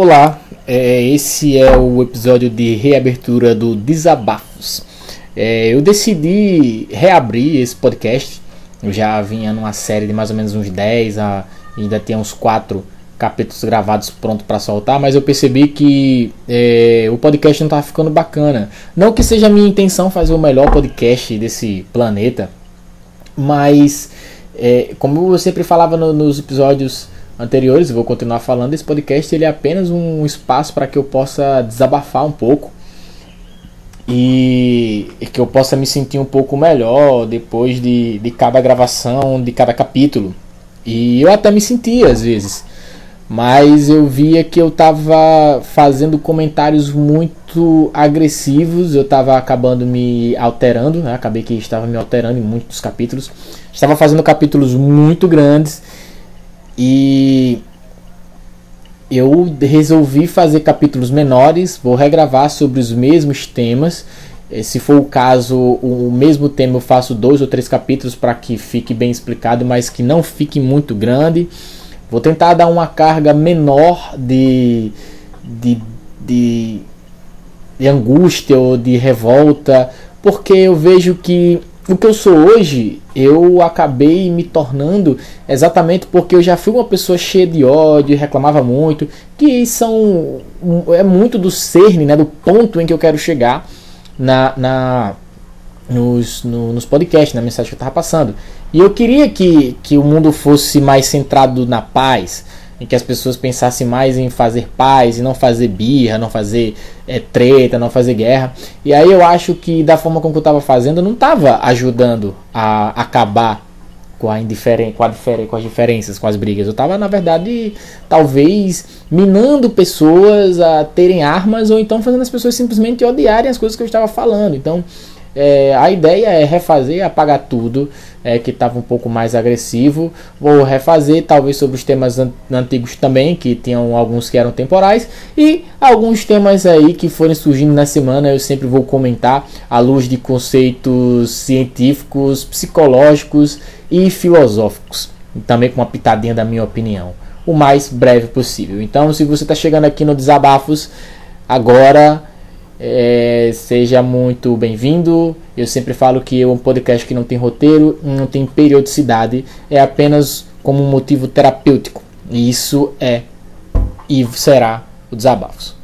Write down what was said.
Olá, é, esse é o episódio de reabertura do Desabafos. É, eu decidi reabrir esse podcast. Eu já vinha numa série de mais ou menos uns 10, a, ainda tinha uns 4 capítulos gravados pronto para soltar, mas eu percebi que é, o podcast não estava ficando bacana. Não que seja a minha intenção fazer o melhor podcast desse planeta, mas é, como eu sempre falava no, nos episódios anteriores, vou continuar falando, esse podcast ele é apenas um espaço para que eu possa desabafar um pouco e que eu possa me sentir um pouco melhor depois de, de cada gravação, de cada capítulo. E eu até me sentia às vezes, mas eu via que eu estava fazendo comentários muito agressivos, eu estava acabando me alterando, né? acabei que estava me alterando em muitos capítulos, estava fazendo capítulos muito grandes e eu resolvi fazer capítulos menores, vou regravar sobre os mesmos temas. Eh, se for o caso, o mesmo tema eu faço dois ou três capítulos para que fique bem explicado, mas que não fique muito grande. Vou tentar dar uma carga menor de, de, de, de angústia ou de revolta, porque eu vejo que o que eu sou hoje, eu acabei me tornando exatamente porque eu já fui uma pessoa cheia de ódio, reclamava muito, que são é muito do cerne, né, do ponto em que eu quero chegar na, na nos, no, nos podcasts, na mensagem que eu estava passando. E eu queria que, que o mundo fosse mais centrado na paz, em que as pessoas pensassem mais em fazer paz e não fazer birra, não fazer é, treta, não fazer guerra. E aí eu acho que da forma como eu estava fazendo, eu não estava ajudando a acabar com a indiferença, com, a com as diferenças, com as brigas. Eu estava, na verdade, talvez minando pessoas a terem armas ou então fazendo as pessoas simplesmente odiarem as coisas que eu estava falando. Então, é, a ideia é refazer, apagar tudo é, que estava um pouco mais agressivo. Vou refazer, talvez sobre os temas an antigos também, que tinham alguns que eram temporais, e alguns temas aí que forem surgindo na semana eu sempre vou comentar à luz de conceitos científicos, psicológicos e filosóficos, também com uma pitadinha da minha opinião, o mais breve possível. Então, se você está chegando aqui no Desabafos, agora é, seja muito bem-vindo. Eu sempre falo que é um podcast que não tem roteiro, não tem periodicidade, é apenas como um motivo terapêutico. E isso é e será o Desabafos.